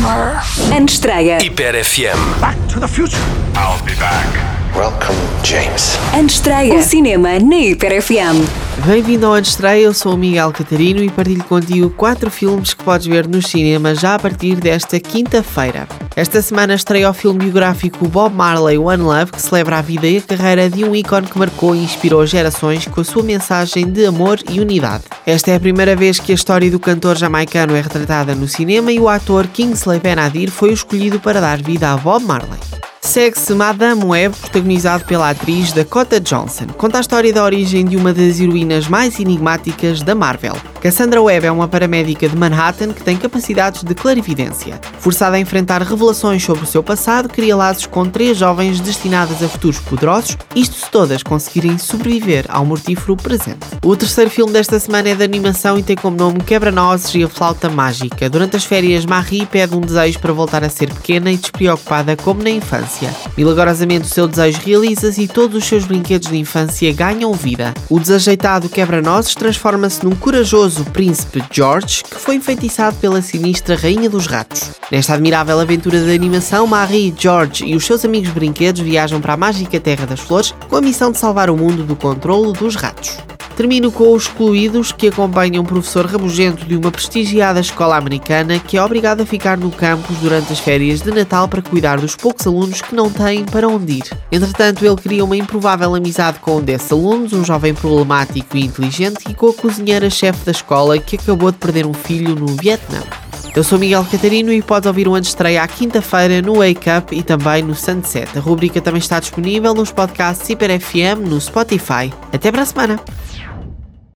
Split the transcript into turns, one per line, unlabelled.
Summer.
Antestreia.
Hiper FM.
Back to the future.
I'll be back.
Welcome, James.
Antestreia. O cinema na Hiper FM.
Bem-vindo ao Antestreia, eu sou o Miguel Catarino e partilho contigo quatro filmes que podes ver nos cinemas já a partir desta quinta-feira. Esta semana estreia o filme biográfico Bob Marley One Love, que celebra a vida e a carreira de um ícone que marcou e inspirou gerações com a sua mensagem de amor e unidade. Esta é a primeira vez que a história do cantor jamaicano é retratada no cinema e o ator Kingsley Ben-Adir foi o escolhido para dar vida a Bob Marley. Segue-se Madame Web, protagonizado pela atriz Dakota Johnson. Conta a história da origem de uma das heroínas mais enigmáticas da Marvel. Cassandra Webb é uma paramédica de Manhattan que tem capacidades de clarividência. Forçada a enfrentar revelações sobre o seu passado, cria laços com três jovens destinadas a futuros poderosos, isto se todas conseguirem sobreviver ao mortífero presente. O terceiro filme desta semana é de animação e tem como nome Quebra-Nozes e a Flauta Mágica. Durante as férias, Marie pede um desejo para voltar a ser pequena e despreocupada como na infância. Milagrosamente o seu desejo realiza-se e todos os seus brinquedos de infância ganham vida. O desajeitado Quebra-Nozes transforma-se num corajoso príncipe George, que foi enfeitiçado pela sinistra Rainha dos Ratos. Nesta admirável aventura de animação, Marie, George e os seus amigos brinquedos viajam para a mágica Terra das Flores com a missão de salvar o mundo do controlo dos ratos. Termino com os excluídos que acompanham um professor rabugento de uma prestigiada escola americana que é obrigado a ficar no campus durante as férias de Natal para cuidar dos poucos alunos que não têm para onde ir. Entretanto, ele cria uma improvável amizade com um desses alunos, um jovem problemático e inteligente, e com a cozinheira-chefe da escola que acabou de perder um filho no Vietnã. Eu sou Miguel Catarino e podes ouvir o antes estreia à quinta-feira no Wake Up e também no Sunset. A rubrica também está disponível nos podcasts Hiper FM no Spotify. Até para a semana!